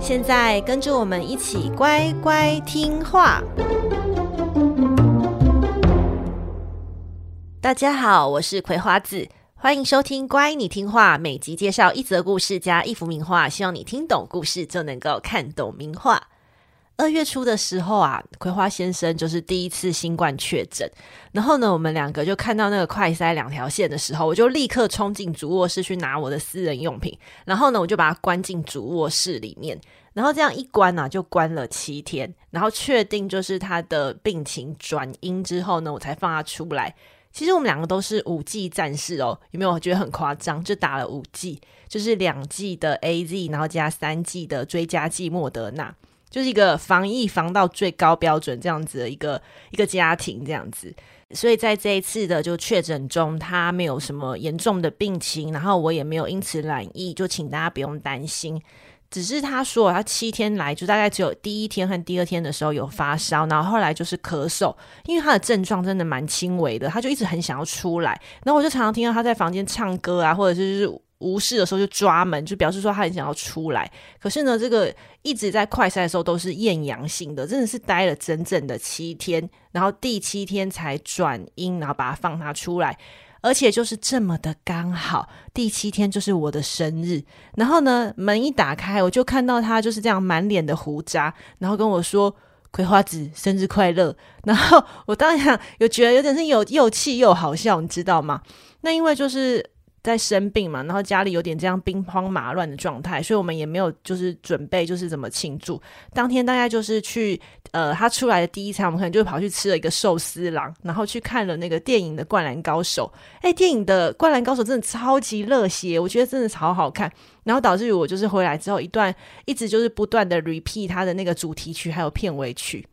现在跟着我们一起乖乖听话。大家好，我是葵花子，欢迎收听《乖，你听话》。每集介绍一则故事加一幅名画，希望你听懂故事就能够看懂名画。二月初的时候啊，葵花先生就是第一次新冠确诊。然后呢，我们两个就看到那个快筛两条线的时候，我就立刻冲进主卧室去拿我的私人用品。然后呢，我就把它关进主卧室里面。然后这样一关呢、啊，就关了七天。然后确定就是他的病情转阴之后呢，我才放他出来。其实我们两个都是五剂战士哦，有没有觉得很夸张？就打了五剂，就是两剂的 AZ，然后加三剂的追加剂莫德纳。就是一个防疫防到最高标准这样子的一个一个家庭这样子，所以在这一次的就确诊中，他没有什么严重的病情，然后我也没有因此染疫，就请大家不用担心。只是他说他七天来就大概只有第一天和第二天的时候有发烧，然后后来就是咳嗽，因为他的症状真的蛮轻微的，他就一直很想要出来，然后我就常常听到他在房间唱歌啊，或者是就是。无事的时候就抓门，就表示说他很想要出来。可是呢，这个一直在快筛的时候都是验阳性的，真的是待了整整的七天，然后第七天才转阴，然后把他放他出来，而且就是这么的刚好，第七天就是我的生日。然后呢，门一打开，我就看到他就是这样满脸的胡渣，然后跟我说：“葵花子，生日快乐。”然后我当然有觉得有点是有又气又好笑，你知道吗？那因为就是。在生病嘛，然后家里有点这样兵荒马乱的状态，所以我们也没有就是准备就是怎么庆祝。当天大概就是去呃他出来的第一餐，我们可能就跑去吃了一个寿司郎，然后去看了那个电影的《灌篮高手》。哎，电影的《灌篮高手》真的超级热血，我觉得真的超好看。然后导致于我就是回来之后一段一直就是不断的 repeat 他的那个主题曲还有片尾曲。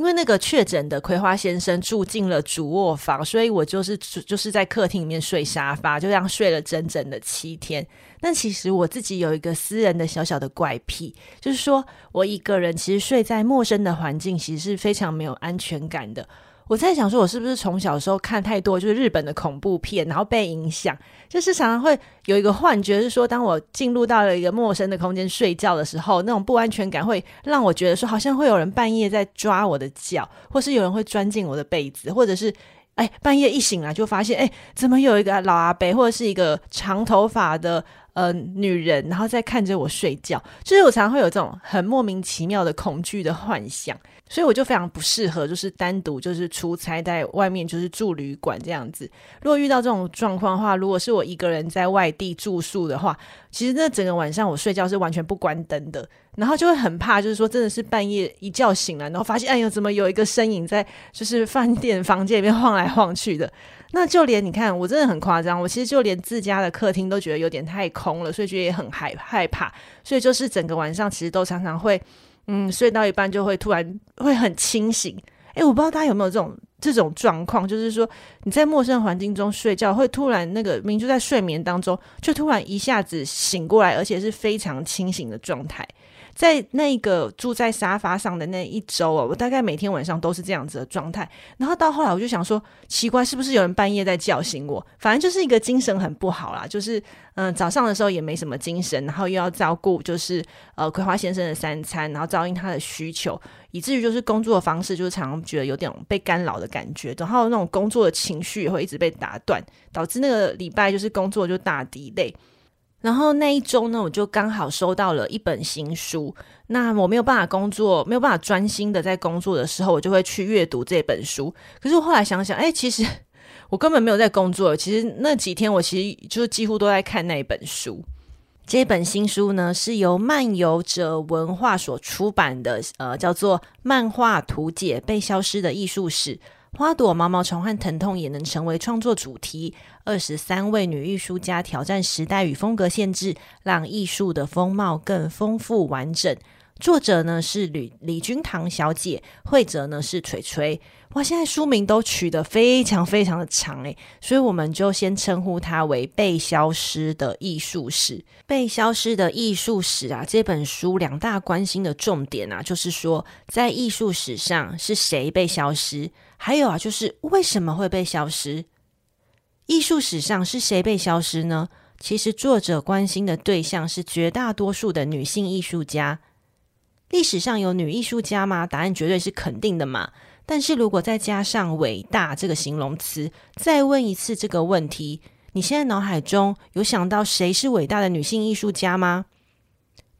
因为那个确诊的葵花先生住进了主卧房，所以我就是就是在客厅里面睡沙发，就这样睡了整整的七天。但其实我自己有一个私人的小小的怪癖，就是说我一个人其实睡在陌生的环境，其实是非常没有安全感的。我在想说，我是不是从小时候看太多就是日本的恐怖片，然后被影响，就是常常会有一个幻觉，是说当我进入到了一个陌生的空间睡觉的时候，那种不安全感会让我觉得说，好像会有人半夜在抓我的脚，或是有人会钻进我的被子，或者是哎半夜一醒来就发现，哎怎么有一个老阿伯或者是一个长头发的呃女人，然后在看着我睡觉，就是我常常会有这种很莫名其妙的恐惧的幻想。所以我就非常不适合，就是单独就是出差在外面就是住旅馆这样子。如果遇到这种状况的话，如果是我一个人在外地住宿的话，其实那整个晚上我睡觉是完全不关灯的，然后就会很怕，就是说真的是半夜一觉醒来，然后发现哎呦怎么有一个身影在就是饭店房间里面晃来晃去的。那就连你看我真的很夸张，我其实就连自家的客厅都觉得有点太空了，所以觉得也很害害怕，所以就是整个晚上其实都常常会。嗯，睡到一半就会突然会很清醒。诶，我不知道大家有没有这种这种状况，就是说你在陌生环境中睡觉，会突然那个明明就在睡眠当中，就突然一下子醒过来，而且是非常清醒的状态。在那个住在沙发上的那一周哦，我大概每天晚上都是这样子的状态。然后到后来，我就想说，奇怪，是不是有人半夜在叫醒我？反正就是一个精神很不好啦，就是嗯、早上的时候也没什么精神，然后又要照顾就是呃葵花先生的三餐，然后照应他的需求，以至于就是工作的方式就是常常觉得有点被干扰的感觉，然后那种工作的情绪也会一直被打断，导致那个礼拜就是工作就大滴泪。然后那一周呢，我就刚好收到了一本新书。那我没有办法工作，没有办法专心的在工作的时候，我就会去阅读这本书。可是我后来想想，哎，其实 我根本没有在工作。其实那几天我其实就几乎都在看那一本书。这本新书呢，是由漫游者文化所出版的，呃，叫做《漫画图解被消失的艺术史》。花朵、毛毛虫和疼痛也能成为创作主题。二十三位女艺术家挑战时代与风格限制，让艺术的风貌更丰富完整。作者呢是李李君堂小姐，绘者呢是垂垂。哇，现在书名都取得非常非常的长诶，所以我们就先称呼它为《被消失的艺术史》。《被消失的艺术史》啊，这本书两大关心的重点啊，就是说在艺术史上是谁被消失，还有啊，就是为什么会被消失。艺术史上是谁被消失呢？其实作者关心的对象是绝大多数的女性艺术家。历史上有女艺术家吗？答案绝对是肯定的嘛。但是如果再加上“伟大”这个形容词，再问一次这个问题：你现在脑海中有想到谁是伟大的女性艺术家吗？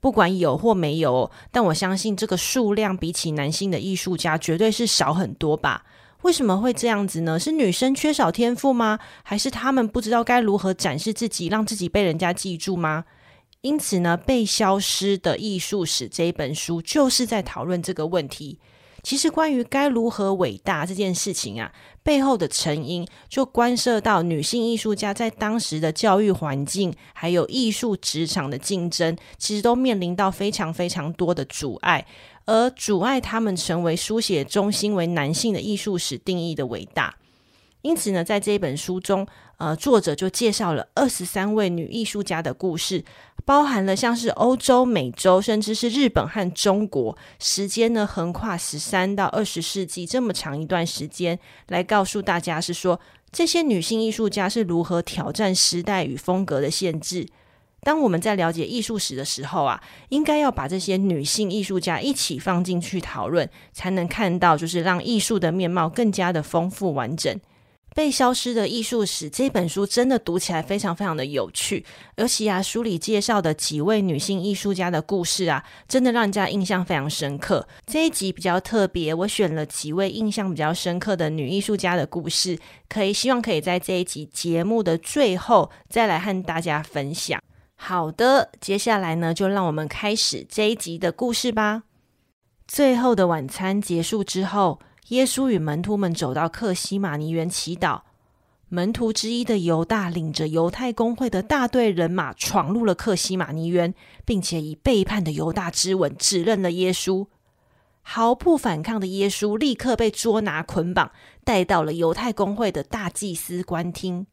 不管有或没有，但我相信这个数量比起男性的艺术家绝对是少很多吧？为什么会这样子呢？是女生缺少天赋吗？还是她们不知道该如何展示自己，让自己被人家记住吗？因此呢，被消失的艺术史这一本书就是在讨论这个问题。其实，关于该如何伟大这件事情啊，背后的成因就关涉到女性艺术家在当时的教育环境，还有艺术职场的竞争，其实都面临到非常非常多的阻碍，而阻碍他们成为书写中心为男性的艺术史定义的伟大。因此呢，在这一本书中，呃，作者就介绍了二十三位女艺术家的故事，包含了像是欧洲、美洲，甚至是日本和中国，时间呢横跨十三到二十世纪这么长一段时间，来告诉大家是说这些女性艺术家是如何挑战时代与风格的限制。当我们在了解艺术史的时候啊，应该要把这些女性艺术家一起放进去讨论，才能看到就是让艺术的面貌更加的丰富完整。被消失的艺术史这本书真的读起来非常非常的有趣，尤其啊书里介绍的几位女性艺术家的故事啊，真的让人家印象非常深刻。这一集比较特别，我选了几位印象比较深刻的女艺术家的故事，可以希望可以在这一集节目的最后再来和大家分享。好的，接下来呢，就让我们开始这一集的故事吧。最后的晚餐结束之后。耶稣与门徒们走到客西马尼园祈祷，门徒之一的犹大领着犹太公会的大队人马闯入了客西马尼园，并且以背叛的犹大之吻指认了耶稣。毫不反抗的耶稣立刻被捉拿捆绑，带到了犹太公会的大祭司官厅。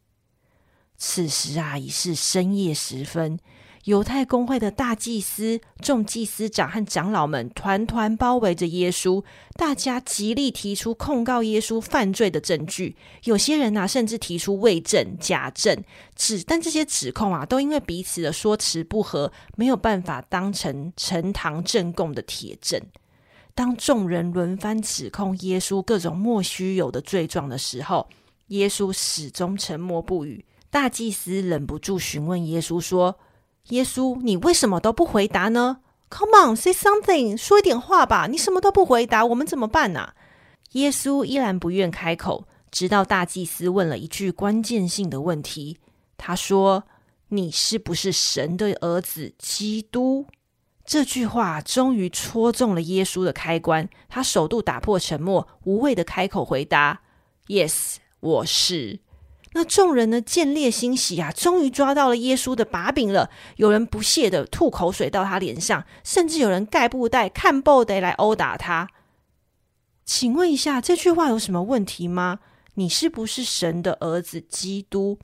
此时啊，已是深夜时分。犹太公会的大祭司、众祭司长和长老们团团包围着耶稣，大家极力提出控告耶稣犯罪的证据。有些人啊，甚至提出伪证、假证，指但这些指控啊，都因为彼此的说辞不合，没有办法当成呈堂证供的铁证。当众人轮番指控耶稣各种莫须有的罪状的时候，耶稣始终沉默不语。大祭司忍不住询问耶稣说，耶稣，你为什么都不回答呢？Come on, say something，说一点话吧。你什么都不回答，我们怎么办呢？耶稣依然不愿开口，直到大祭司问了一句关键性的问题。他说：“你是不是神的儿子，基督？”这句话终于戳中了耶稣的开关。他首度打破沉默，无畏的开口回答：“Yes，我是。”那众人呢，见猎欣喜啊，终于抓到了耶稣的把柄了。有人不屑的吐口水到他脸上，甚至有人盖布袋、看布袋来殴打他。请问一下，这句话有什么问题吗？你是不是神的儿子基督？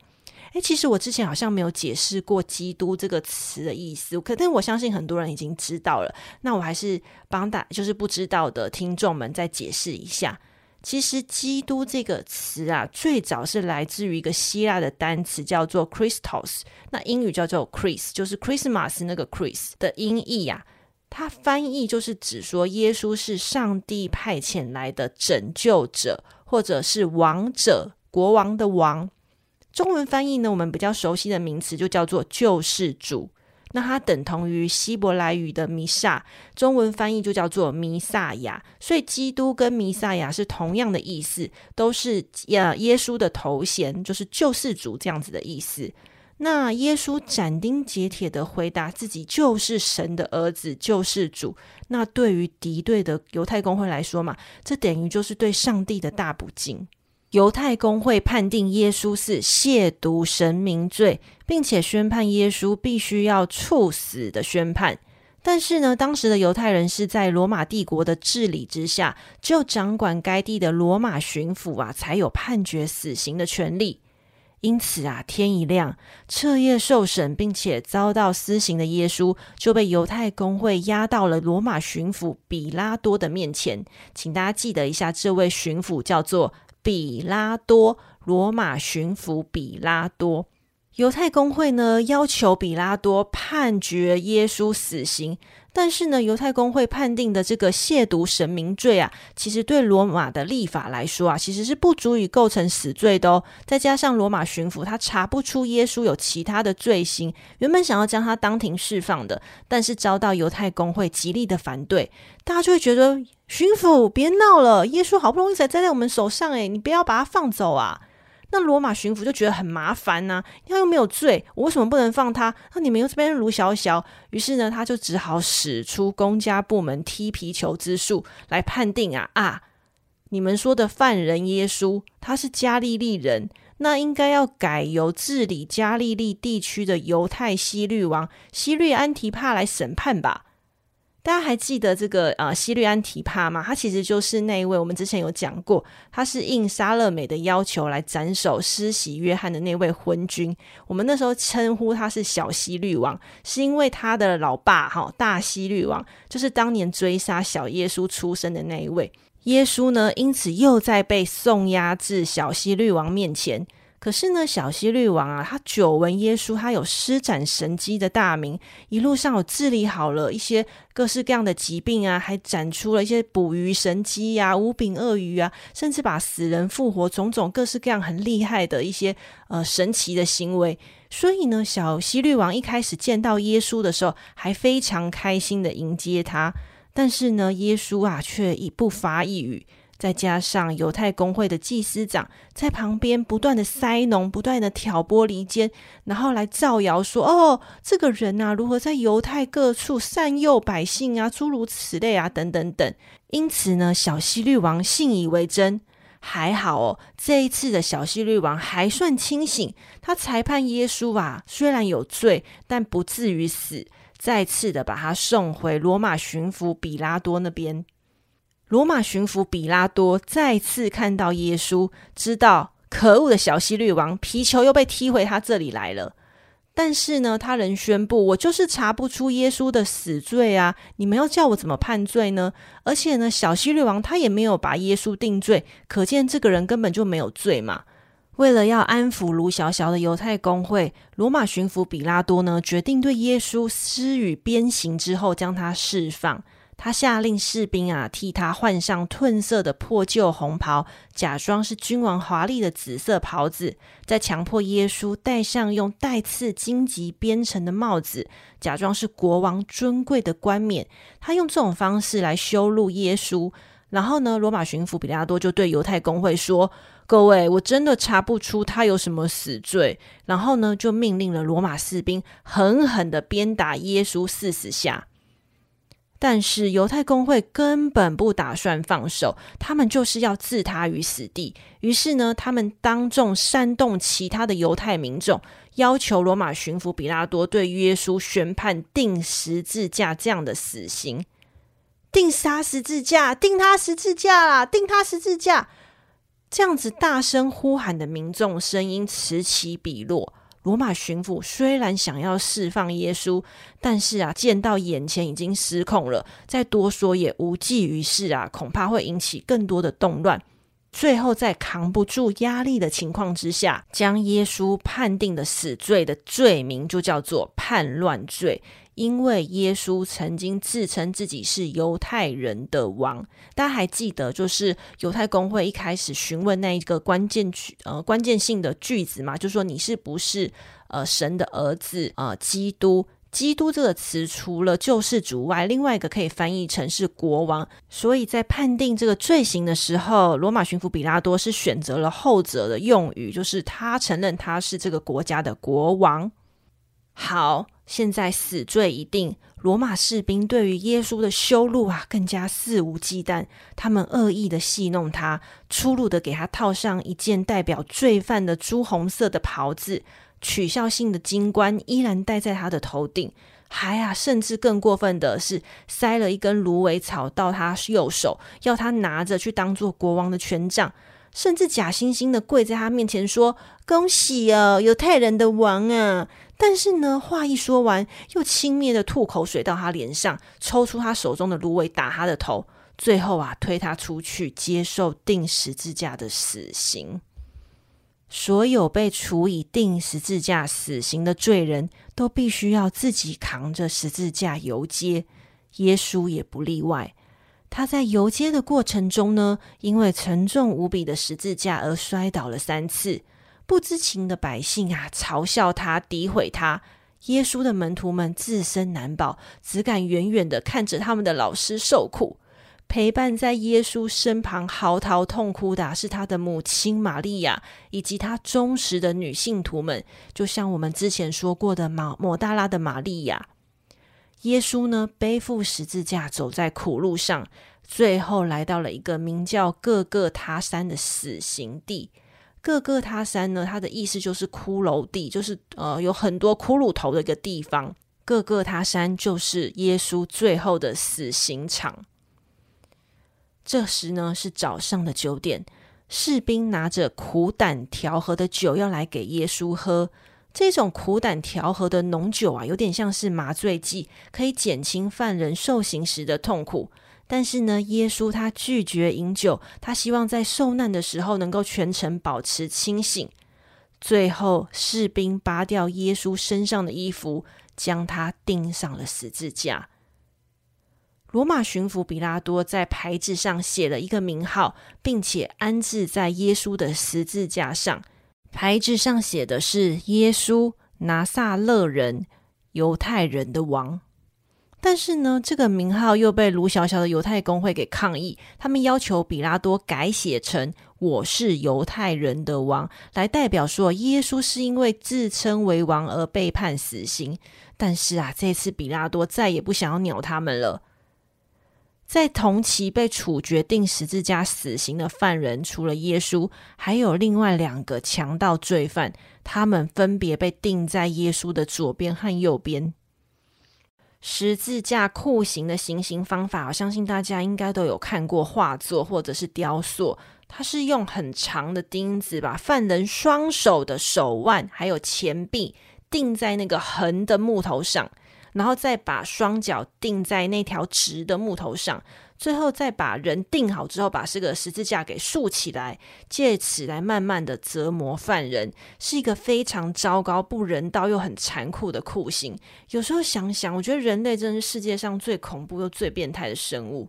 诶，其实我之前好像没有解释过“基督”这个词的意思，可但我相信很多人已经知道了。那我还是帮大就是不知道的听众们再解释一下。其实“基督”这个词啊，最早是来自于一个希腊的单词，叫做 Christos，那英语叫做 Chris，就是 Christmas 那个 Chris 的音译呀、啊。它翻译就是指说耶稣是上帝派遣来的拯救者，或者是王者，国王的王。中文翻译呢，我们比较熟悉的名词就叫做救世主。那它等同于希伯来语的弥撒，中文翻译就叫做弥撒亚，所以基督跟弥撒亚是同样的意思，都是呃耶稣的头衔，就是救世主这样子的意思。那耶稣斩钉截铁的回答自己就是神的儿子，救世主。那对于敌对的犹太公会来说嘛，这等于就是对上帝的大不敬。犹太公会判定耶稣是亵渎神明罪，并且宣判耶稣必须要处死的宣判。但是呢，当时的犹太人是在罗马帝国的治理之下，只有掌管该地的罗马巡抚啊，才有判决死刑的权利。因此啊，天一亮，彻夜受审并且遭到私刑的耶稣，就被犹太公会押到了罗马巡抚比拉多的面前。请大家记得一下，这位巡抚叫做比拉多，罗马巡抚比拉多。犹太公会呢，要求比拉多判决耶稣死刑，但是呢，犹太公会判定的这个亵渎神明罪啊，其实对罗马的立法来说啊，其实是不足以构成死罪的哦。再加上罗马巡抚他查不出耶稣有其他的罪行，原本想要将他当庭释放的，但是遭到犹太公会极力的反对，大家就会觉得巡抚别闹了，耶稣好不容易才栽在我们手上，诶，你不要把他放走啊。那罗马巡抚就觉得很麻烦呐、他又没有罪，我为什么不能放他？那你们又这边卢小小，于是呢，他就只好使出公家部门踢皮球之术来判定啊啊！你们说的犯人耶稣，他是加利利人，那应该要改由治理加利利地区的犹太希律王希律安提帕来审判吧。大家还记得这个呃西律安提帕吗？他其实就是那一位我们之前有讲过，他是应莎乐美的要求来斩首施洗约翰的那位昏君。我们那时候称呼他是小西律王，是因为他的老爸哈大西律王就是当年追杀小耶稣出生的那一位。耶稣呢，因此又在被送押至小西律王面前。可是呢，小希律王啊，他久闻耶稣他有施展神迹的大名，一路上有治理好了一些各式各样的疾病啊，还展出了一些捕鱼神迹呀、啊、五饼二鱼啊，甚至把死人复活，种种各式各样很厉害的一些呃神奇的行为。所以呢，小希律王一开始见到耶稣的时候，还非常开心的迎接他。但是呢，耶稣啊，却一不发一语。再加上犹太公会的祭司长在旁边不断的塞农，不断的挑拨离间，然后来造谣说：“哦，这个人啊，如何在犹太各处善诱百姓啊，诸如此类啊，等等等。”因此呢，小希律王信以为真。还好哦，这一次的小希律王还算清醒，他裁判耶稣啊，虽然有罪，但不至于死，再次的把他送回罗马巡抚比拉多那边。罗马巡抚比拉多再次看到耶稣，知道可恶的小希律王皮球又被踢回他这里来了。但是呢，他仍宣布：“我就是查不出耶稣的死罪啊！你们要叫我怎么判罪呢？而且呢，小希律王他也没有把耶稣定罪，可见这个人根本就没有罪嘛。”为了要安抚卢小小的犹太公会，罗马巡抚比拉多呢，决定对耶稣施予鞭刑之后，将他释放。他下令士兵啊，替他换上褪色的破旧红袍，假装是君王华丽的紫色袍子，再强迫耶稣戴上用带刺荆棘编成的帽子，假装是国王尊贵的冠冕。他用这种方式来羞辱耶稣。然后呢，罗马巡抚比拉多就对犹太公会说：“各位，我真的查不出他有什么死罪。”然后呢，就命令了罗马士兵狠狠地鞭打耶稣四十下。但是犹太公会根本不打算放手，他们就是要置他于死地。于是呢，他们当众煽动其他的犹太民众，要求罗马巡抚比拉多对耶稣宣判定十字架这样的死刑，定杀十字架，定他十字架啦，定他十字架。这样子大声呼喊的民众声音此起彼落。罗马巡抚虽然想要释放耶稣，但是啊，见到眼前已经失控了，再多说也无济于事啊，恐怕会引起更多的动乱。最后，在扛不住压力的情况之下，将耶稣判定的死罪的罪名就叫做叛乱罪。因为耶稣曾经自称自己是犹太人的王，大家还记得，就是犹太公会一开始询问那一个关键句呃关键性的句子嘛，就说你是不是呃神的儿子、呃？基督，基督这个词除了救世主外，另外一个可以翻译成是国王。所以在判定这个罪行的时候，罗马巡抚比拉多是选择了后者的用语，就是他承认他是这个国家的国王。好。现在死罪已定，罗马士兵对于耶稣的羞辱啊，更加肆无忌惮。他们恶意的戏弄他，粗鲁的给他套上一件代表罪犯的朱红色的袍子，取笑性的金冠依然戴在他的头顶。还啊，甚至更过分的是，塞了一根芦苇草到他右手，要他拿着去当做国王的权杖，甚至假惺惺的跪在他面前说：“恭喜哦，犹太人的王啊！”但是呢，话一说完，又轻蔑的吐口水到他脸上，抽出他手中的芦苇打他的头，最后啊，推他出去接受钉十字架的死刑。所有被处以钉十字架死刑的罪人都必须要自己扛着十字架游街，耶稣也不例外。他在游街的过程中呢，因为沉重无比的十字架而摔倒了三次。不知情的百姓啊，嘲笑他，诋毁他。耶稣的门徒们自身难保，只敢远远的看着他们的老师受苦。陪伴在耶稣身旁嚎啕痛哭的是他的母亲玛利亚，以及他忠实的女信徒们，就像我们之前说过的马抹大拉的玛利亚。耶稣呢，背负十字架走在苦路上，最后来到了一个名叫各各他山的死刑地。各个他山呢，它的意思就是骷髅地，就是呃有很多骷髅头的一个地方。各个他山就是耶稣最后的死刑场。这时呢，是早上的九点，士兵拿着苦胆调和的酒要来给耶稣喝。这种苦胆调和的浓酒啊，有点像是麻醉剂，可以减轻犯人受刑时的痛苦。但是呢，耶稣他拒绝饮酒，他希望在受难的时候能够全程保持清醒。最后，士兵扒掉耶稣身上的衣服，将他钉上了十字架。罗马巡抚比拉多在牌子上写了一个名号，并且安置在耶稣的十字架上。牌子上写的是“耶稣，拿撒勒人，犹太人的王”。但是呢，这个名号又被卢小小的犹太公会给抗议，他们要求比拉多改写成“我是犹太人的王”，来代表说耶稣是因为自称为王而被判死刑。但是啊，这次比拉多再也不想要鸟他们了。在同期被处决定十字架死刑的犯人，除了耶稣，还有另外两个强盗罪犯，他们分别被定在耶稣的左边和右边。十字架酷刑的行刑方法，我相信大家应该都有看过画作或者是雕塑。它是用很长的钉子把犯人双手的手腕还有前臂钉在那个横的木头上。然后再把双脚钉在那条直的木头上，最后再把人定好之后，把这个十字架给竖起来，借此来慢慢的折磨犯人，是一个非常糟糕、不人道又很残酷的酷刑。有时候想想，我觉得人类真是世界上最恐怖又最变态的生物。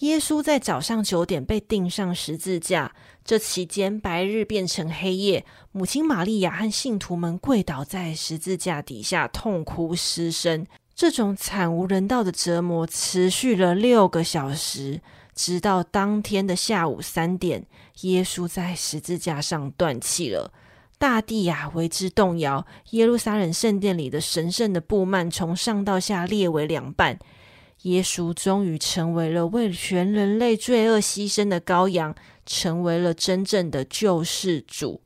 耶稣在早上九点被钉上十字架，这期间白日变成黑夜，母亲玛利亚和信徒们跪倒在十字架底下痛哭失声。这种惨无人道的折磨持续了六个小时，直到当天的下午三点，耶稣在十字架上断气了。大地呀为之动摇，耶路撒冷圣殿里的神圣的布幔从上到下裂为两半。耶稣终于成为了为全人类罪恶牺牲的羔羊，成为了真正的救世主。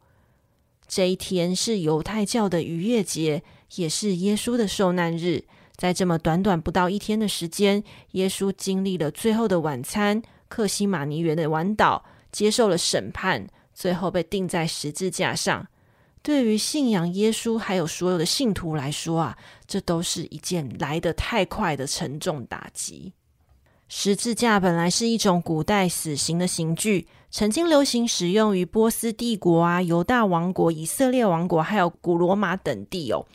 这一天是犹太教的逾越节，也是耶稣的受难日。在这么短短不到一天的时间，耶稣经历了最后的晚餐、克西马尼园的晚祷，接受了审判，最后被钉在十字架上。对于信仰耶稣还有所有的信徒来说啊，这都是一件来得太快的沉重打击。十字架本来是一种古代死刑的刑具，曾经流行使用于波斯帝国啊、犹大王国、以色列王国，还有古罗马等地哦。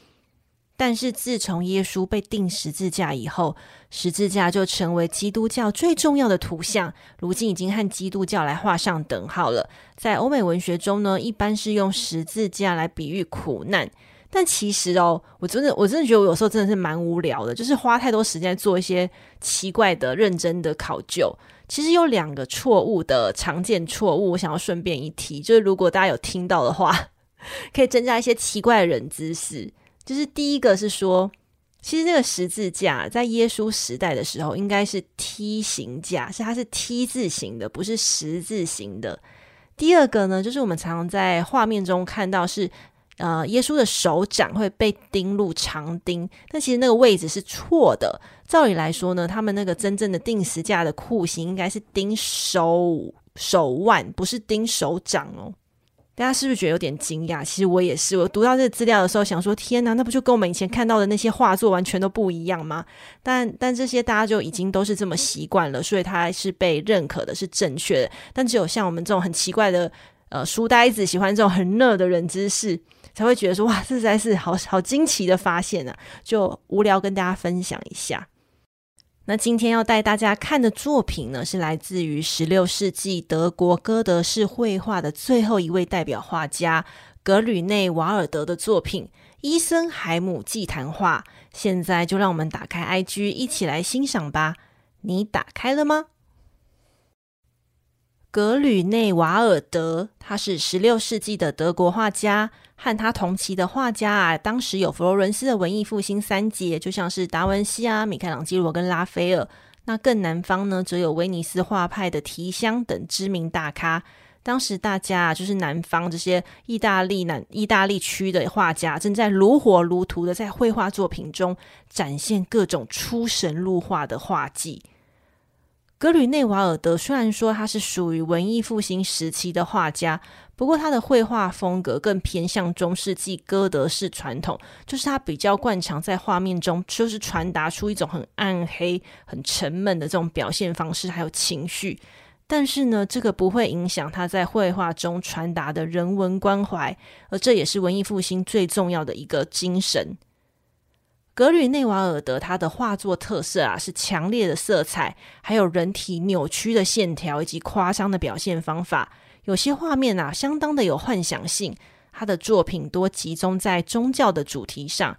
但是自从耶稣被钉十字架以后，十字架就成为基督教最重要的图像，如今已经和基督教来画上等号了。在欧美文学中呢，一般是用十字架来比喻苦难。但其实哦，我真的我真的觉得我有时候真的是蛮无聊的，就是花太多时间做一些奇怪的、认真的考究。其实有两个错误的常见错误，我想要顺便一提，就是如果大家有听到的话，可以增加一些奇怪的人知识。就是第一个是说，其实这个十字架在耶稣时代的时候应该是梯形架，是它是 T 字形的，不是十字形的。第二个呢，就是我们常常在画面中看到是呃，耶稣的手掌会被钉入长钉，但其实那个位置是错的。照理来说呢，他们那个真正的钉十字架的酷刑应该是钉手手腕，不是钉手掌哦。大家是不是觉得有点惊讶？其实我也是，我读到这个资料的时候，想说：天哪，那不就跟我们以前看到的那些画作完全都不一样吗？但但这些大家就已经都是这么习惯了，所以它是被认可的，是正确的。但只有像我们这种很奇怪的呃书呆子，喜欢这种很热的人知识，才会觉得说：哇，这实在是好好惊奇的发现啊！就无聊跟大家分享一下。那今天要带大家看的作品呢，是来自于十六世纪德国歌德式绘画的最后一位代表画家格吕内瓦尔德的作品《伊森海姆祭坛画》。现在就让我们打开 IG，一起来欣赏吧。你打开了吗？格吕内瓦尔德，他是十六世纪的德国画家。和他同期的画家啊，当时有佛罗伦斯的文艺复兴三杰，就像是达文西啊、米开朗基罗跟拉斐尔。那更南方呢，则有威尼斯画派的提香等知名大咖。当时大家啊，就是南方这些意大利南意大利区的画家，正在如火如荼的在绘画作品中展现各种出神入化的画技。格吕内瓦尔德虽然说他是属于文艺复兴时期的画家，不过他的绘画风格更偏向中世纪哥德式传统，就是他比较惯常在画面中就是传达出一种很暗黑、很沉闷的这种表现方式，还有情绪。但是呢，这个不会影响他在绘画中传达的人文关怀，而这也是文艺复兴最重要的一个精神。格吕内瓦尔德他的画作特色啊，是强烈的色彩，还有人体扭曲的线条以及夸张的表现方法。有些画面啊，相当的有幻想性。他的作品多集中在宗教的主题上，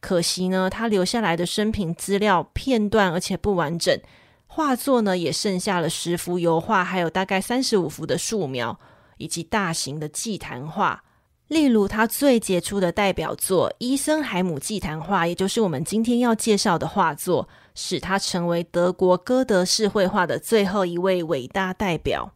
可惜呢，他留下来的生平资料片段而且不完整。画作呢，也剩下了十幅油画，还有大概三十五幅的素描，以及大型的祭坛画。例如，他最杰出的代表作《伊森海姆祭坛画》，也就是我们今天要介绍的画作，使他成为德国哥德式绘画的最后一位伟大代表。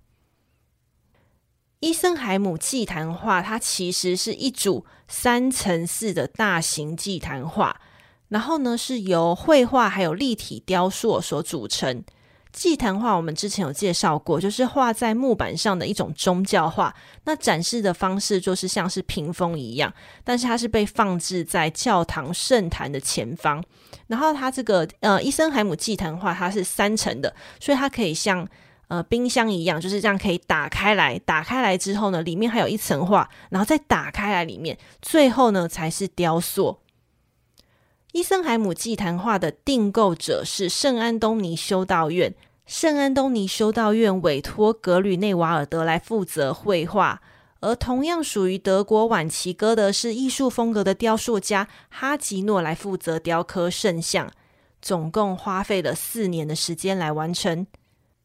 伊森海姆祭坛画，它其实是一组三层式的大型祭坛画，然后呢，是由绘画还有立体雕塑所组成。祭坛画我们之前有介绍过，就是画在木板上的一种宗教画。那展示的方式就是像是屏风一样，但是它是被放置在教堂圣坛的前方。然后它这个呃伊森海姆祭坛画它是三层的，所以它可以像呃冰箱一样，就是这样可以打开来。打开来之后呢，里面还有一层画，然后再打开来里面，最后呢才是雕塑。伊森海姆祭坛画的订购者是圣安东尼修道院，圣安东尼修道院委托格吕内瓦尔德来负责绘画，而同样属于德国晚期歌德式艺术风格的雕塑家哈吉诺来负责雕刻圣像，总共花费了四年的时间来完成。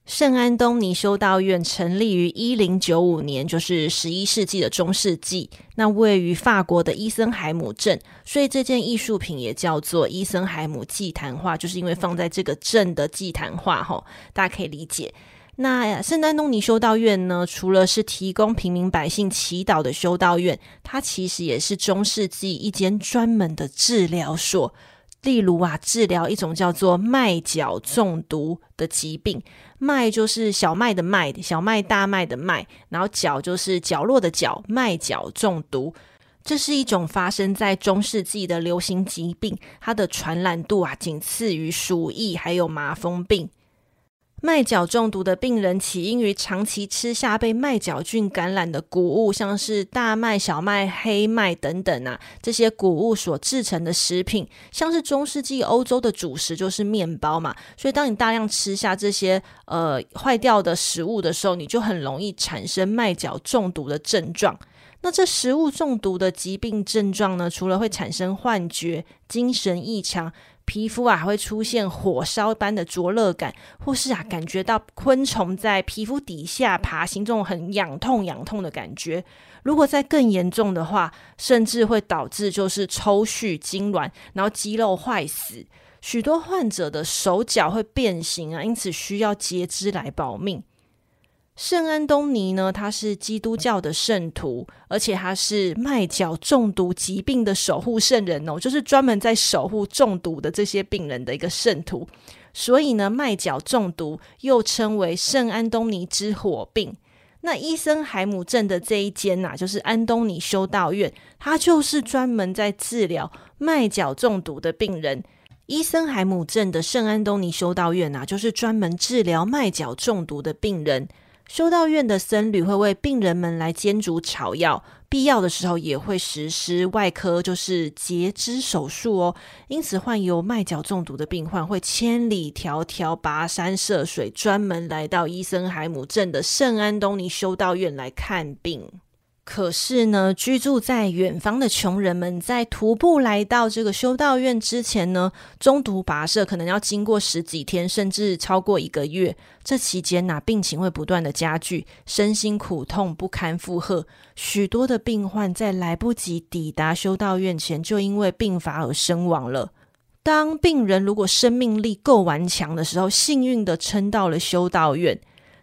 圣安东尼修道院成立于一零九五年，就是十一世纪的中世纪。那位于法国的伊森海姆镇，所以这件艺术品也叫做伊森海姆祭坛画，就是因为放在这个镇的祭坛画。吼，大家可以理解。那圣安东尼修道院呢，除了是提供平民百姓祈祷的修道院，它其实也是中世纪一间专门的治疗所。例如啊，治疗一种叫做麦角中毒的疾病。麦就是小麦的麦，小麦大麦的麦，然后角就是角落的角，麦角中毒，这是一种发生在中世纪的流行疾病，它的传染度啊，仅次于鼠疫还有麻风病。麦角中毒的病人起因于长期吃下被麦角菌感染的谷物，像是大麦、小麦、黑麦等等啊，这些谷物所制成的食品，像是中世纪欧洲的主食就是面包嘛，所以当你大量吃下这些呃坏掉的食物的时候，你就很容易产生麦角中毒的症状。那这食物中毒的疾病症状呢，除了会产生幻觉、精神异常。皮肤啊，还会出现火烧般的灼热感，或是啊，感觉到昆虫在皮肤底下爬行，这种很痒痛、痒痛的感觉。如果再更严重的话，甚至会导致就是抽搐、痉挛，然后肌肉坏死。许多患者的手脚会变形啊，因此需要截肢来保命。圣安东尼呢，他是基督教的圣徒，而且他是麦角中毒疾病的守护圣人哦，就是专门在守护中毒的这些病人的一个圣徒。所以呢，麦角中毒又称为圣安东尼之火病。那伊森海姆镇的这一间呐、就是安东尼修道院，它就是专门在治疗麦角中毒的病人。伊森海姆镇的圣安东尼修道院呐、就是专门治疗麦角中毒的病人。修道院的僧侣会为病人们来煎煮草药，必要的时候也会实施外科，就是截肢手术哦。因此，患有麦角中毒的病患会千里迢迢跋山涉水，专门来到伊森海姆镇的圣安东尼修道院来看病。可是呢，居住在远方的穷人们在徒步来到这个修道院之前呢，中途跋涉可能要经过十几天，甚至超过一个月。这期间呐，病情会不断的加剧，身心苦痛不堪负荷。许多的病患在来不及抵达修道院前，就因为病发而身亡了。当病人如果生命力够顽强的时候，幸运的撑到了修道院。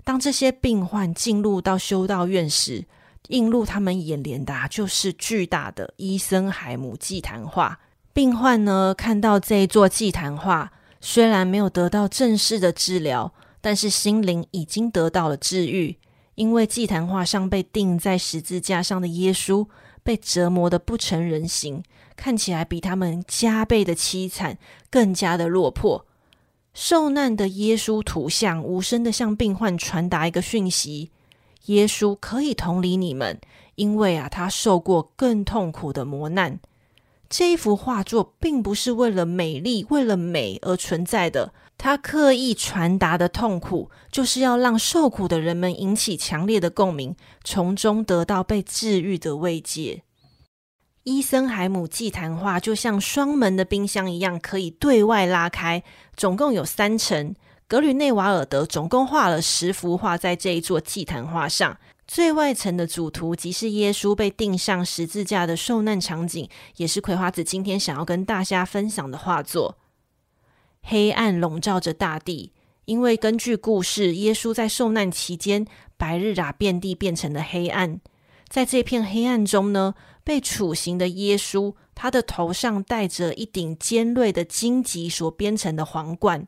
当这些病患进入到修道院时，映入他们眼帘的，就是巨大的伊森海姆祭坛画。病患呢，看到这一座祭坛画，虽然没有得到正式的治疗，但是心灵已经得到了治愈。因为祭坛画上被钉在十字架上的耶稣，被折磨得不成人形，看起来比他们加倍的凄惨，更加的落魄。受难的耶稣图像，无声的向病患传达一个讯息。耶稣可以同理你们，因为啊，他受过更痛苦的磨难。这一幅画作并不是为了美丽、为了美而存在的，他刻意传达的痛苦，就是要让受苦的人们引起强烈的共鸣，从中得到被治愈的慰藉。伊森海姆祭坛画就像双门的冰箱一样，可以对外拉开，总共有三层。格吕内瓦尔德总共画了十幅画在这一座祭坛画上，最外层的主图即是耶稣被钉上十字架的受难场景，也是葵花子今天想要跟大家分享的画作。黑暗笼罩着大地，因为根据故事，耶稣在受难期间，白日啊遍地变成了黑暗。在这片黑暗中呢，被处刑的耶稣，他的头上戴着一顶尖锐的荆棘所编成的皇冠。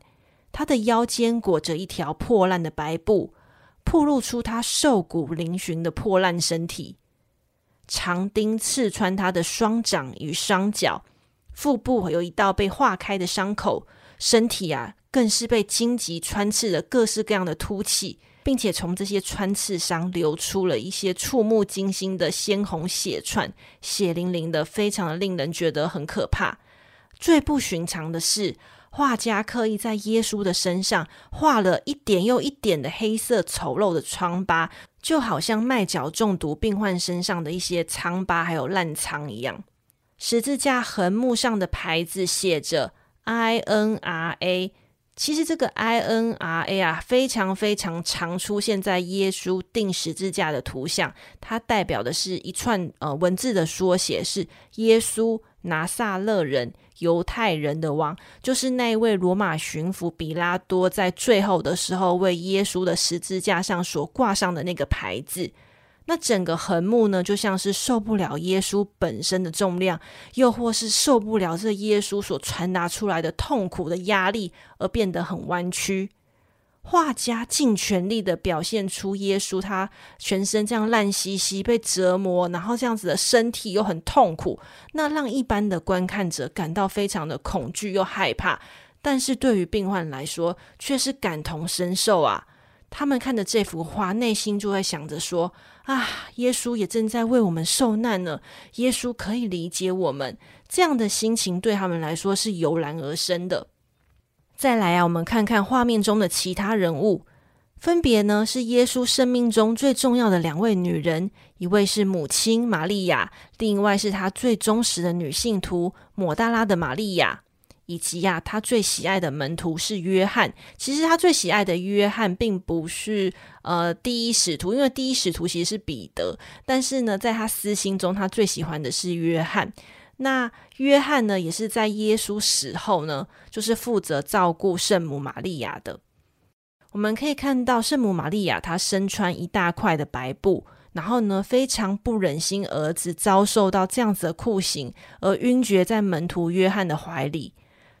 他的腰间裹着一条破烂的白布，暴露出他瘦骨嶙峋的破烂身体。长钉刺穿他的双掌与双脚，腹部有一道被划开的伤口，身体啊更是被荆棘穿刺了各式各样的凸起，并且从这些穿刺伤流出了一些触目惊心的鲜红血串，血淋淋的，非常的令人觉得很可怕。最不寻常的是。画家刻意在耶稣的身上画了一点又一点的黑色丑陋的疮疤，就好像麦角中毒病患身上的一些疮疤还有烂疮一样。十字架横木上的牌子写着 I N R A，其实这个 I N R A 啊，非常非常常出现在耶稣钉十字架的图像，它代表的是一串呃文字的缩写，是耶稣拿撒勒人。犹太人的王，就是那位罗马巡抚比拉多在最后的时候为耶稣的十字架上所挂上的那个牌子。那整个横木呢，就像是受不了耶稣本身的重量，又或是受不了这耶稣所传达出来的痛苦的压力，而变得很弯曲。画家尽全力的表现出耶稣他全身这样烂兮兮被折磨，然后这样子的身体又很痛苦，那让一般的观看者感到非常的恐惧又害怕。但是对于病患来说，却是感同身受啊！他们看着这幅画，内心就会想着说：啊，耶稣也正在为我们受难呢，耶稣可以理解我们。这样的心情对他们来说是油然而生的。再来啊，我们看看画面中的其他人物，分别呢是耶稣生命中最重要的两位女人，一位是母亲玛利亚，另一位是他最忠实的女信徒抹大拉的玛利亚，以及呀、他最喜爱的门徒是约翰。其实他最喜爱的约翰并不是呃第一使徒，因为第一使徒其实是彼得，但是呢，在他私心中，他最喜欢的是约翰。那约翰呢，也是在耶稣死后呢，就是负责照顾圣母玛利亚的。我们可以看到圣母玛利亚，她身穿一大块的白布，然后呢，非常不忍心儿子遭受到这样子的酷刑，而晕厥在门徒约翰的怀里。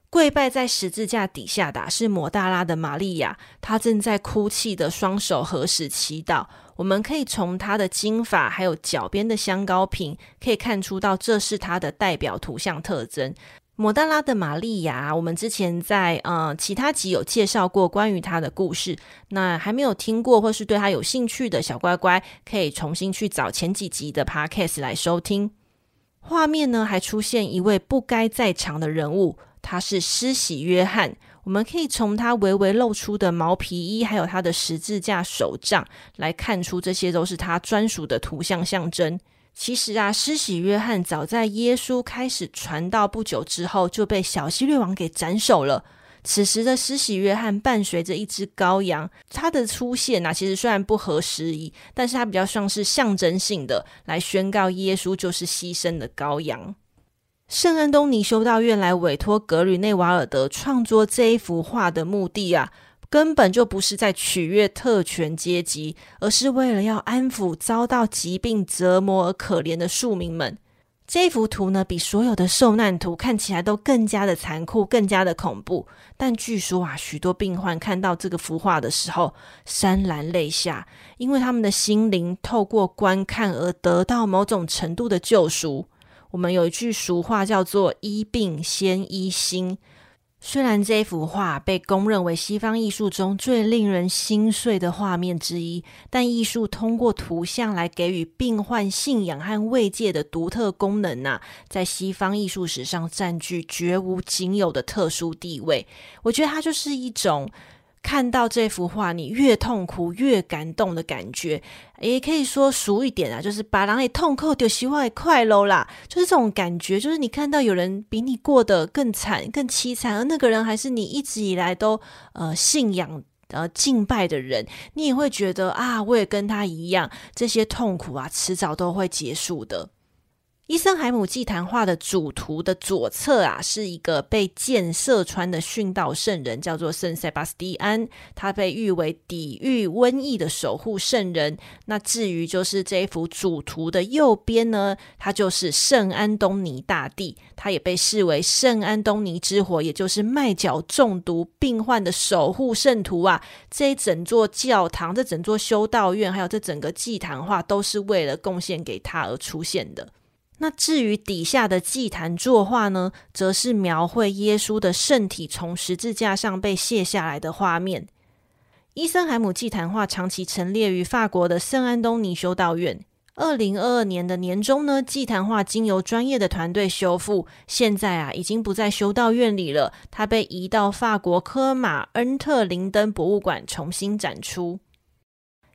跪拜在十字架底下的是抹大拉的玛利亚，她正在哭泣的双手合十祈祷。我们可以从她的金发还有脚边的香膏瓶，可以看出到这是她的代表图像特征。抹大拉的玛利亚，我们之前在呃其他集有介绍过关于她的故事。那还没有听过或是对她有兴趣的小乖乖，可以重新去找前几集的 Podcast 来收听。画面呢，还出现一位不该在场的人物，他是施洗约翰。我们可以从他微微露出的毛皮衣，还有他的十字架手杖来看出，这些都是他专属的图像象征。其实啊，施洗约翰早在耶稣开始传道不久之后，就被小希律王给斩首了。此时的施洗约翰伴随着一只羔羊，他的出现啊，其实虽然不合时宜，但是他比较像是象征性的来宣告耶稣就是牺牲的羔羊。圣安东尼修道院来委托格吕内瓦尔德创作这一幅画的目的啊。根本就不是在取悦特权阶级，而是为了要安抚遭到疾病折磨而可怜的庶民们。这幅图呢，比所有的受难图看起来都更加的残酷，更加的恐怖。但据说啊，许多病患看到这个幅画的时候，潸然泪下，因为他们的心灵透过观看而得到某种程度的救赎。我们有一句俗话叫做“医病先医心”。虽然这幅画被公认为西方艺术中最令人心碎的画面之一，但艺术通过图像来给予病患信仰和慰藉的独特功能呐、在西方艺术史上占据绝无仅有的特殊地位。我觉得它就是一种。看到这幅画，你越痛苦越感动的感觉，也可以说俗一点啊，就是把人也痛哭就希望快乐啦，就是这种感觉，就是你看到有人比你过得更惨、更凄惨，而那个人还是你一直以来都呃信仰呃敬拜的人，你也会觉得啊，我也跟他一样，这些痛苦啊，迟早都会结束的。伊森海姆祭坛画的主图的左侧啊，是一个被箭射穿的殉道圣人，叫做圣塞巴斯蒂安，他被誉为抵御瘟疫的守护圣人。那至于就是这一幅主图的右边呢，他就是圣安东尼大帝，他也被视为圣安东尼之火，也就是麦角中毒病患的守护圣徒啊。这一整座教堂、这整座修道院，还有这整个祭坛画，都是为了贡献给他而出现的。那至于底下的祭坛作画呢，则是描绘耶稣的圣体从十字架上被卸下来的画面。伊森海姆祭坛画长期陈列于法国的圣安东尼修道院。二零二二年的年中呢，祭坛画经由专业的团队修复，现在啊已经不在修道院里了，它被移到法国科马恩特林登博物馆重新展出。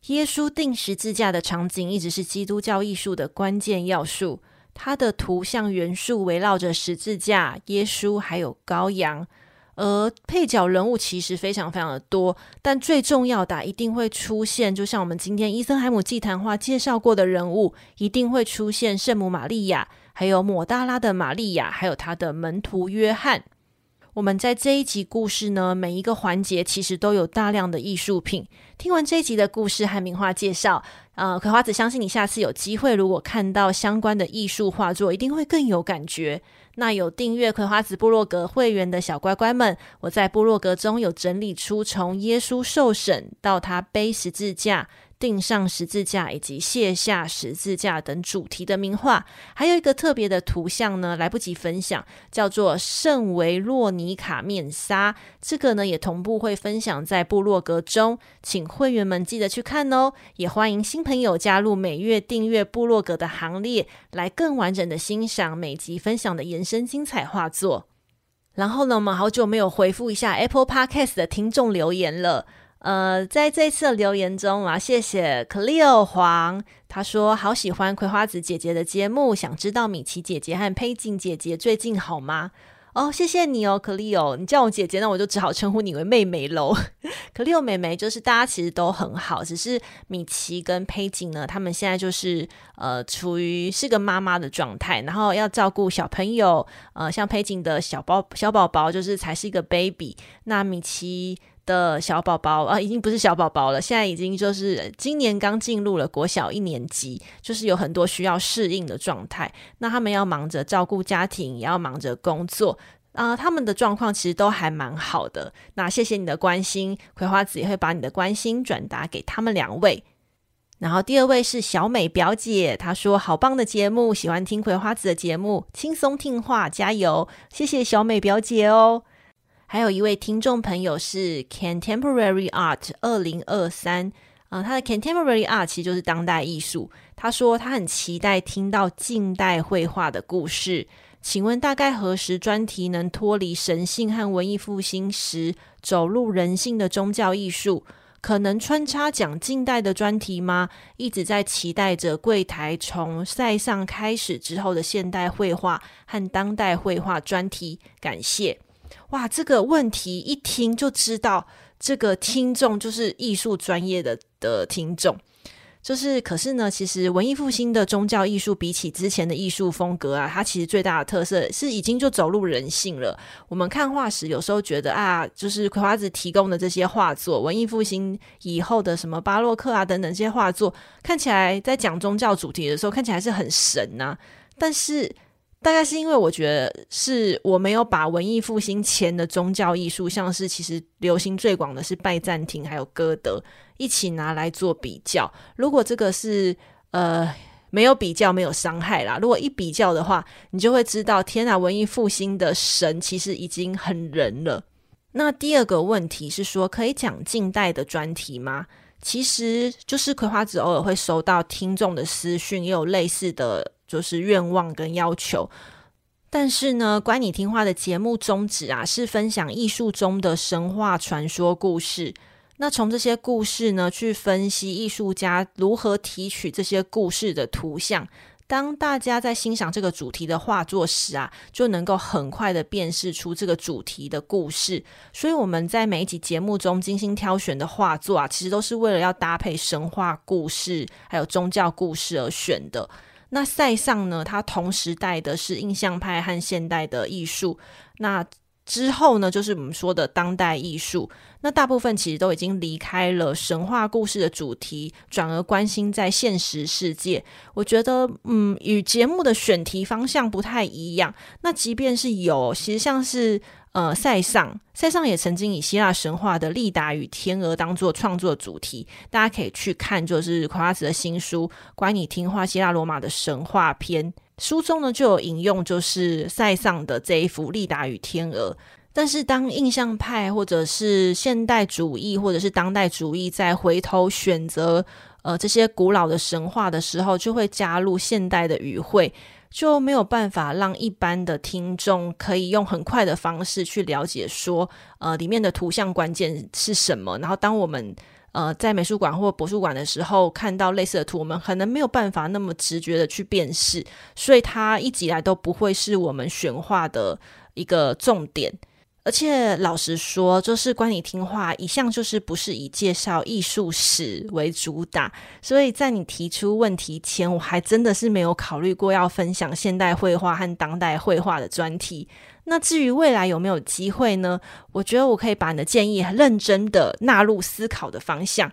耶稣钉十字架的场景一直是基督教艺术的关键要素。它的图像元素围绕着十字架、耶稣还有羔羊，而配角人物其实非常非常的多，但最重要的一定会出现，就像我们今天伊森海姆祭坛画介绍过的人物，一定会出现圣母玛利亚，还有抹大拉的玛利亚，还有他的门徒约翰。我们在这一集故事呢，每一个环节其实都有大量的艺术品。听完这一集的故事和名画介绍，呃，葵花子相信你下次有机会，如果看到相关的艺术画作，一定会更有感觉。那有订阅葵花子部落格会员的小乖乖们，我在部落格中有整理出从耶稣受审到他背十字架。钉上十字架以及卸下十字架等主题的名画，还有一个特别的图像呢，来不及分享，叫做圣维洛尼卡面纱。这个呢也同步会分享在部落格中，请会员们记得去看哦。也欢迎新朋友加入每月订阅部落格的行列，来更完整的欣赏每集分享的延伸精彩画作。然后呢，我们好久没有回复一下 Apple Podcast 的听众留言了。呃，在这次的留言中啊，谢谢 Cleo 黄，他说好喜欢葵花子姐姐的节目，想知道米奇姐姐和佩锦姐姐最近好吗？哦，谢谢你哦，Cleo，你叫我姐姐，那我就只好称呼你为妹妹喽。Cleo 妹妹就是大家其实都很好，只是米奇跟佩锦呢，他们现在就是呃处于是个妈妈的状态，然后要照顾小朋友，呃，像佩锦的小宝小宝宝就是才是一个 baby，那米奇。的小宝宝啊，已经不是小宝宝了，现在已经就是今年刚进入了国小一年级，就是有很多需要适应的状态。那他们要忙着照顾家庭，也要忙着工作啊、他们的状况其实都还蛮好的。那谢谢你的关心，葵花子也会把你的关心转达给他们两位。然后第二位是小美表姐，她说好棒的节目，喜欢听葵花子的节目，轻松听话，加油！谢谢小美表姐哦。还有一位听众朋友是 Contemporary Art 二零二三，啊，他的 Contemporary Art 其实就是当代艺术。他说他很期待听到近代绘画的故事，请问大概何时专题能脱离神性和文艺复兴时走入人性的宗教艺术？可能穿插讲近代的专题吗？一直在期待着柜台从塞尚开始之后的现代绘画和当代绘画专题。感谢。哇，这个问题一听就知道，这个听众就是艺术专业的的听众。就是，可是呢，其实文艺复兴的宗教艺术比起之前的艺术风格啊，它其实最大的特色是已经就走入人性了。我们看画时，有时候觉得啊，就是葵花子提供的这些画作，文艺复兴以后的什么巴洛克啊等等这些画作，看起来在讲宗教主题的时候，看起来是很神呐、啊，但是。大概是因为我觉得是我没有把文艺复兴前的宗教艺术，像是其实流行最广的是拜占庭还有歌德，一起拿来做比较。如果这个是呃没有比较没有伤害啦，如果一比较的话，你就会知道天啊，文艺复兴的神其实已经很人了。那第二个问题是说，可以讲近代的专题吗？其实就是葵花籽偶尔会收到听众的私讯，也有类似的。就是愿望跟要求，但是呢，乖你听话的节目宗旨啊，是分享艺术中的神话传说故事。那从这些故事呢，去分析艺术家如何提取这些故事的图像。当大家在欣赏这个主题的画作时啊，就能够很快的辨识出这个主题的故事。所以我们在每一集节目中精心挑选的画作啊，其实都是为了要搭配神话故事还有宗教故事而选的。那塞尚呢？他同时代的是印象派和现代的艺术。那之后呢，就是我们说的当代艺术。那大部分其实都已经离开了神话故事的主题，转而关心在现实世界。我觉得，嗯，与节目的选题方向不太一样。那即便是有，其实像是。呃，塞尚，塞尚也曾经以希腊神话的利达与天鹅当做创作主题，大家可以去看，就是葵花子的新书《乖你听话：希腊罗马的神话篇》，书中呢就有引用，就是塞尚的这一幅利达与天鹅。但是，当印象派或者是现代主义或者是当代主义再回头选择呃这些古老的神话的时候，就会加入现代的语汇。就没有办法让一般的听众可以用很快的方式去了解说，呃，里面的图像关键是什么。然后，当我们呃在美术馆或博物馆的时候看到类似的图，我们可能没有办法那么直觉的去辨识，所以它一直以来都不会是我们选画的一个重点。而且老实说，就是关你听话一向就是不是以介绍艺术史为主打，所以在你提出问题前，我还真的是没有考虑过要分享现代绘画和当代绘画的专题。那至于未来有没有机会呢？我觉得我可以把你的建议认真的纳入思考的方向。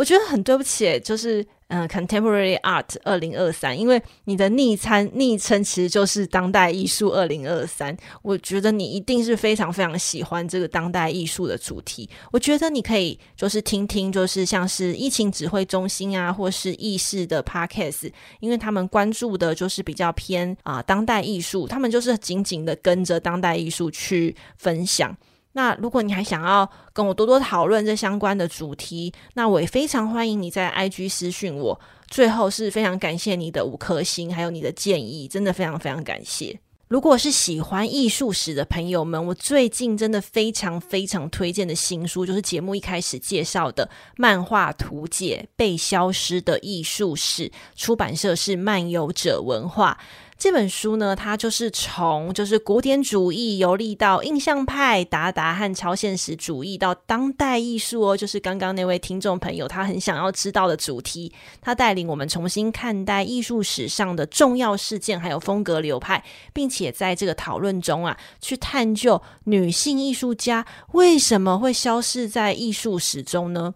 我觉得很对不起，就是。嗯，Contemporary Art 二零二三，因为你的昵称昵称其实就是当代艺术二零二三，我觉得你一定是非常非常喜欢这个当代艺术的主题。我觉得你可以就是听听，就是像是疫情指挥中心啊，或是艺视的 Podcast，因为他们关注的就是比较偏啊、呃、当代艺术，他们就是紧紧的跟着当代艺术去分享。那如果你还想要跟我多多讨论这相关的主题，那我也非常欢迎你在 IG 私讯我。最后是非常感谢你的五颗星，还有你的建议，真的非常非常感谢。如果是喜欢艺术史的朋友们，我最近真的非常非常推荐的新书，就是节目一开始介绍的《漫画图解：被消失的艺术史》，出版社是漫游者文化。这本书呢，它就是从就是古典主义游历到印象派、达达和超现实主义到当代艺术哦，就是刚刚那位听众朋友他很想要知道的主题。他带领我们重新看待艺术史上的重要事件，还有风格流派，并且在这个讨论中啊，去探究女性艺术家为什么会消失在艺术史中呢？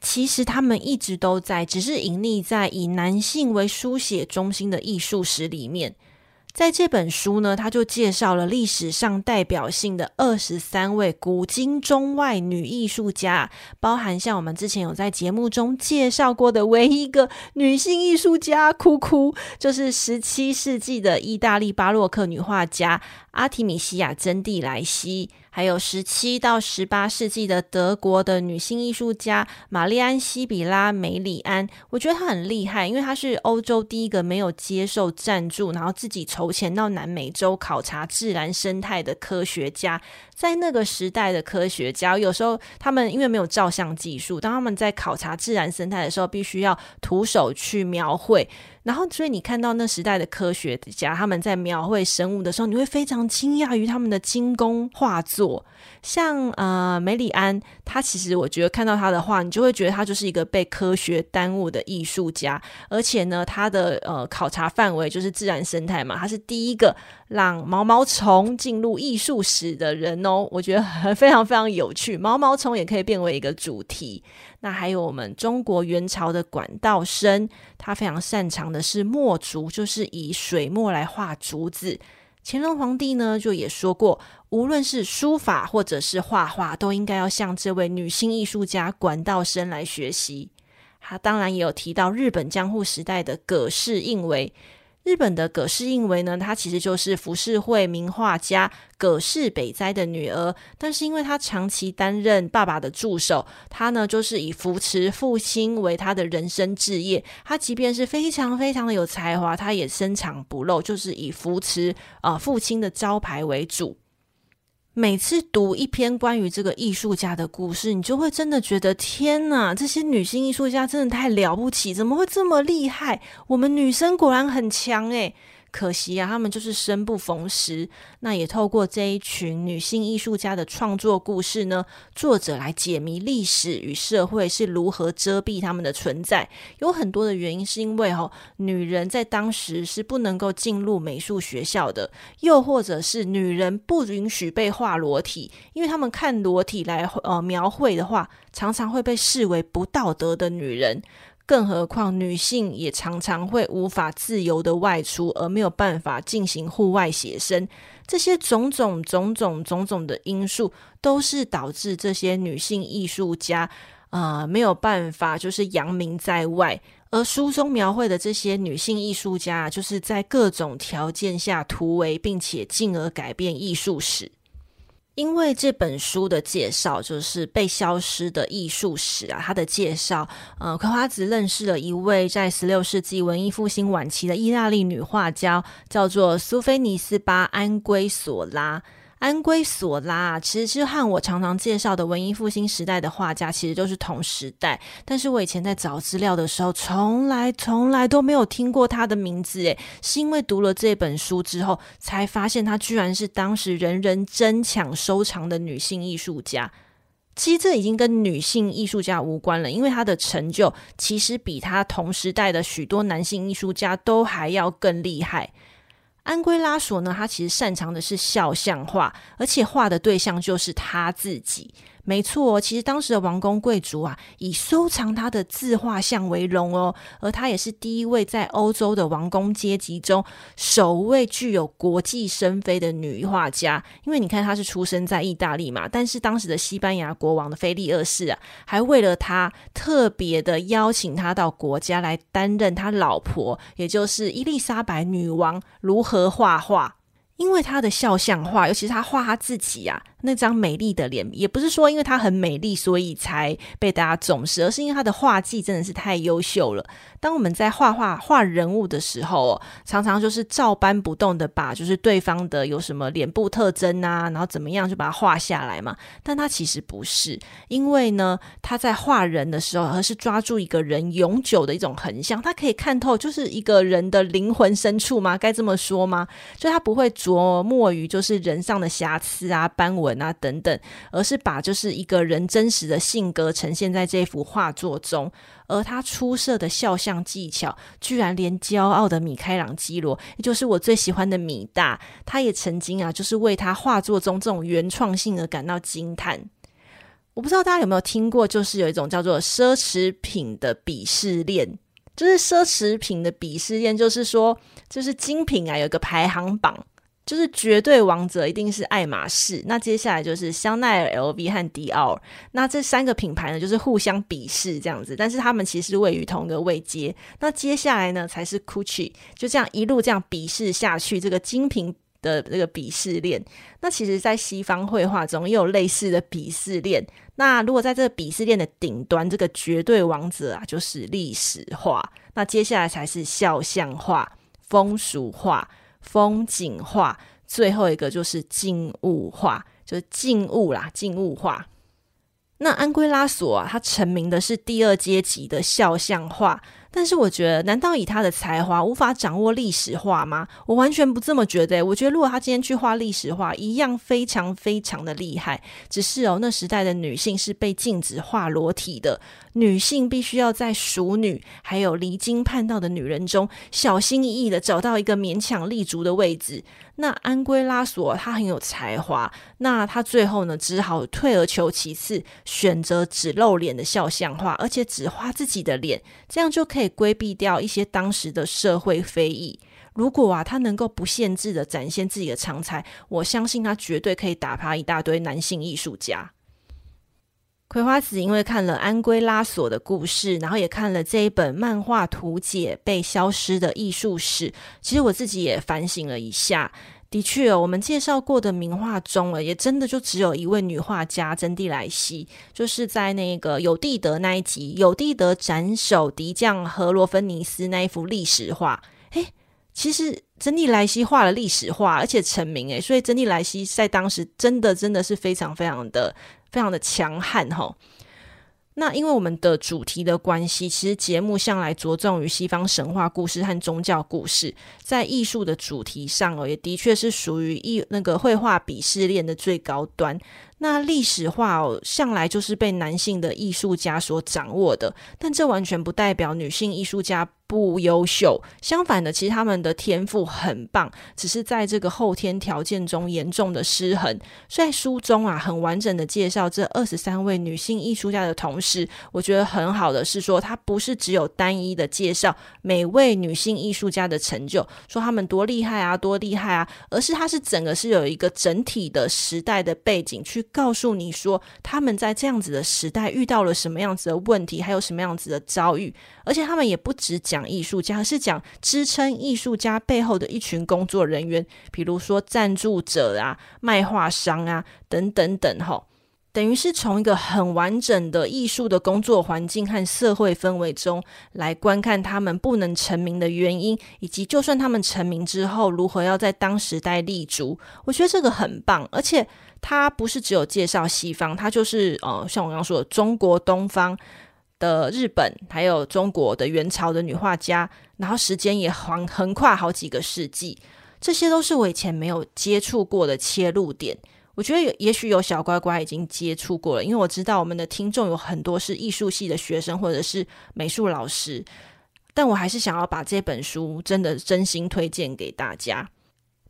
其实他们一直都在，只是隐匿在以男性为书写中心的艺术史里面。在这本书呢，他就介绍了历史上代表性的二十三位古今中外女艺术家，包含像我们之前有在节目中介绍过的唯一一个女性艺术家，哭哭，就是十七世纪的意大利巴洛克女画家阿提米西亚·珍蒂莱西。还有十七到十八世纪的德国的女性艺术家玛丽安·西比拉·梅里安，我觉得她很厉害，因为她是欧洲第一个没有接受赞助，然后自己筹钱到南美洲考察自然生态的科学家。在那个时代的科学家，有时候他们因为没有照相技术，当他们在考察自然生态的时候，必须要徒手去描绘。然后，所以你看到那时代的科学家他们在描绘生物的时候，你会非常惊讶于他们的精工画作。像呃梅里安，他其实我觉得看到他的画，你就会觉得他就是一个被科学耽误的艺术家。而且呢，他的呃考察范围就是自然生态嘛，他是第一个让毛毛虫进入艺术史的人哦。我觉得非常非常有趣，毛毛虫也可以变为一个主题。那还有我们中国元朝的管道生，他非常擅长的是墨竹，就是以水墨来画竹子。乾隆皇帝呢，就也说过，无论是书法或者是画画，都应该要向这位女性艺术家管道生来学习。他当然也有提到日本江户时代的葛饰印为。日本的葛饰印为呢，她其实就是浮世绘名画家葛饰北斋的女儿，但是因为她长期担任爸爸的助手，她呢就是以扶持父亲为她的人生志业。她即便是非常非常的有才华，她也深藏不露，就是以扶持啊、父亲的招牌为主。每次读一篇关于这个艺术家的故事，你就会真的觉得天哪，这些女性艺术家真的太了不起，怎么会这么厉害？我们女生果然很强诶。可惜啊，他们就是生不逢时。那也透过这一群女性艺术家的创作故事呢，作者来解谜历史与社会是如何遮蔽他们的存在。有很多的原因是因为哦，女人在当时是不能够进入美术学校的，又或者是女人不允许被画裸体，因为他们看裸体来呃描绘的话，常常会被视为不道德的女人。更何况，女性也常常会无法自由的外出，而没有办法进行户外写生。这些种种、种种、种种的因素，都是导致这些女性艺术家啊、没有办法就是扬名在外。而书中描绘的这些女性艺术家，就是在各种条件下突围，并且进而改变艺术史。因为这本书的介绍就是被消失的艺术史啊，它的介绍，呃，葵花子认识了一位在十六世纪文艺复兴晚期的意大利女画家，叫做苏菲尼斯巴安圭索拉。安圭索拉其实是和我常常介绍的文艺复兴时代的画家其实都是同时代，但是我以前在找资料的时候，从来从来都没有听过他的名字，诶，是因为读了这本书之后，才发现他居然是当时人人争抢收藏的女性艺术家。其实这已经跟女性艺术家无关了，因为他的成就其实比他同时代的许多男性艺术家都还要更厉害。安圭拉索呢，他其实擅长的是肖像画，而且画的对象就是他自己。没错，其实当时的王公贵族啊，以收藏他的自画像为荣哦。而他也是第一位在欧洲的王公阶级中首位具有国际声飞的女画家。因为你看，她是出生在意大利嘛，但是当时的西班牙国王的菲利二世啊，还为了他特别的邀请他到国家来担任他老婆，也就是伊丽莎白女王如何画画。因为他的肖像画，尤其是他画他自己啊，那张美丽的脸，也不是说因为他很美丽，所以才被大家重视，而是因为他的画技真的是太优秀了。当我们在画画画人物的时候，常常就是照搬不动的把就是对方的有什么脸部特征啊，然后怎么样就把它画下来嘛。但他其实不是，因为呢，他在画人的时候，而是抓住一个人永久的一种横向，他可以看透就是一个人的灵魂深处吗？该这么说吗？就他不会。琢磨于就是人上的瑕疵啊、斑纹啊等等，而是把就是一个人真实的性格呈现在这幅画作中。而他出色的肖像技巧，居然连骄傲的米开朗基罗，也就是我最喜欢的米大，他也曾经啊，就是为他画作中这种原创性而感到惊叹。我不知道大家有没有听过，就是有一种叫做奢侈品的鄙视链。就是奢侈品的鄙视链，就是说，就是精品啊，有一个排行榜。就是绝对王者一定是爱马仕，那接下来就是香奈儿、LV 和迪奥，那这三个品牌呢，就是互相鄙视这样子，但是他们其实位于同一个位阶。那接下来呢，才是 Gucci，就这样一路这样鄙视下去，这个精品的这个鄙视链。那其实，在西方绘画中也有类似的鄙视链。那如果在这个鄙视链的顶端，这个绝对王者啊，就是历史画。那接下来才是肖像画、风俗画。风景画，最后一个就是静物画，就是静物啦，静物画。那安圭拉索啊，他成名的是第二阶级的肖像画。但是我觉得，难道以他的才华无法掌握历史画吗？我完全不这么觉得。我觉得，如果他今天去画历史画，一样非常非常的厉害。只是哦，那时代的女性是被禁止画裸体的，女性必须要在熟女还有离经叛道的女人中，小心翼翼的找到一个勉强立足的位置。那安圭拉索他很有才华，那他最后呢，只好退而求其次，选择只露脸的肖像画，而且只画自己的脸，这样就可以规避掉一些当时的社会非议。如果啊，他能够不限制的展现自己的长才，我相信他绝对可以打趴一大堆男性艺术家。葵花子因为看了安圭拉索的故事，然后也看了这一本漫画图解被消失的艺术史。其实我自己也反省了一下，的确，我们介绍过的名画中了，也真的就只有一位女画家真蒂莱西，就是在那个有蒂德那一集，有蒂德斩首敌将荷罗芬尼斯那一幅历史画。诶，其实真蒂莱西画了历史画，而且成名诶，所以真蒂莱西在当时真的真的是非常非常的。非常的强悍哈，那因为我们的主题的关系，其实节目向来着重于西方神话故事和宗教故事，在艺术的主题上哦，也的确是属于艺那个绘画鄙视链的最高端。那历史画哦，向来就是被男性的艺术家所掌握的，但这完全不代表女性艺术家不优秀，相反的，其实他们的天赋很棒，只是在这个后天条件中严重的失衡。在书中啊，很完整的介绍这二十三位女性艺术家的同时，我觉得很好的是说，它不是只有单一的介绍每位女性艺术家的成就，说他们多厉害啊，多厉害啊，而是它是整个是有一个整体的时代的背景，去告诉你说他们在这样子的时代遇到了什么样子的问题，还有什么样子的遭遇，而且他们也不只讲。讲艺术家，而是讲支撑艺术家背后的一群工作人员，比如说赞助者啊、卖画商啊等等等，吼，等于是从一个很完整的艺术的工作环境和社会氛围中来观看他们不能成名的原因，以及就算他们成名之后，如何要在当时代立足。我觉得这个很棒，而且他不是只有介绍西方，他就是呃，像我刚刚说的中国东方。的日本，还有中国的元朝的女画家，然后时间也横横跨好几个世纪，这些都是我以前没有接触过的切入点。我觉得也许有小乖乖已经接触过了，因为我知道我们的听众有很多是艺术系的学生或者是美术老师，但我还是想要把这本书真的真心推荐给大家。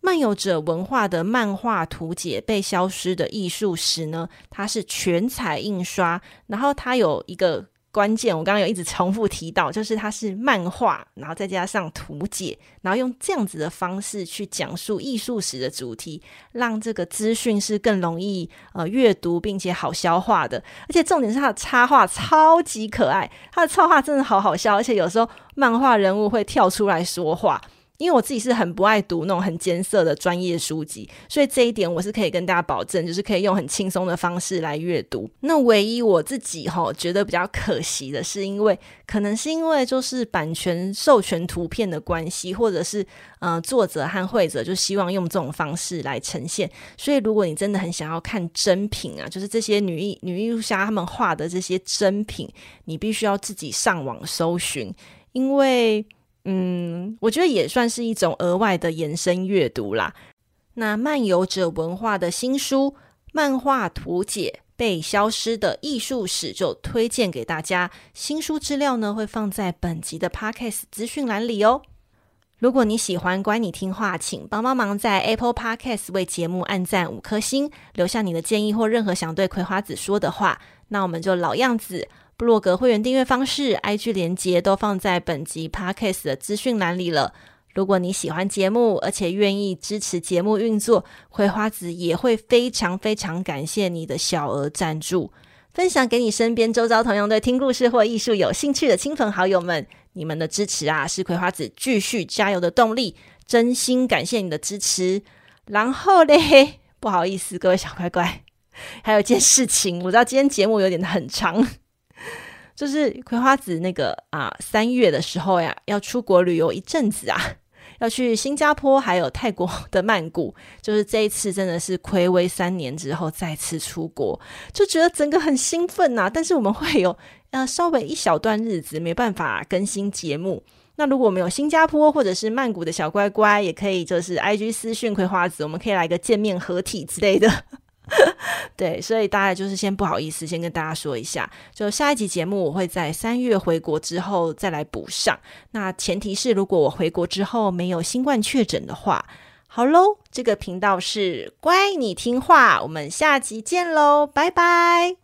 漫游者文化的漫画图解被消失的艺术史呢，它是全彩印刷，然后它有一个。关键，我刚刚有一直重复提到，就是它是漫画，然后再加上图解，然后用这样子的方式去讲述艺术史的主题，让这个资讯是更容易呃阅读并且好消化的。而且重点是它的插画超级可爱，它的插画真的好好笑，而且有时候漫画人物会跳出来说话。因为我自己是很不爱读那种很艰涩的专业书籍，所以这一点我是可以跟大家保证，就是可以用很轻松的方式来阅读。那唯一我自己哈觉得比较可惜的是，因为可能是因为就是版权授权图片的关系，或者是呃作者和绘者就希望用这种方式来呈现，所以如果你真的很想要看真品啊，就是这些女艺女艺术家他们画的这些真品，你必须要自己上网搜寻，因为。嗯，我觉得也算是一种额外的延伸阅读啦。那漫游者文化的新书《漫画图解：被消失的艺术史》就推荐给大家。新书资料呢会放在本集的 Podcast 资讯栏里哦。如果你喜欢乖你听话，请帮帮忙在 Apple Podcast 为节目按赞五颗星，留下你的建议或任何想对葵花子说的话。那我们就老样子。部落格会员订阅方式、IG 连接都放在本集 Podcast 的资讯栏里了。如果你喜欢节目，而且愿意支持节目运作，葵花子也会非常非常感谢你的小额赞助，分享给你身边周遭同样对听故事或艺术有兴趣的亲朋好友们。你们的支持啊，是葵花子继续加油的动力。真心感谢你的支持。然后嘞，不好意思，各位小乖乖，还有一件事情，我知道今天节目有点很长。就是葵花子那个啊，三月的时候呀，要出国旅游一阵子啊，要去新加坡还有泰国的曼谷。就是这一次真的是睽违三年之后再次出国，就觉得整个很兴奋呐、啊。但是我们会有呃稍微一小段日子没办法更新节目。那如果我们有新加坡或者是曼谷的小乖乖，也可以就是 IG 私讯葵花子，我们可以来个见面合体之类的。对，所以大家就是先不好意思，先跟大家说一下。就下一集节目，我会在三月回国之后再来补上。那前提是，如果我回国之后没有新冠确诊的话，好喽，这个频道是乖，你听话，我们下集见喽。拜拜！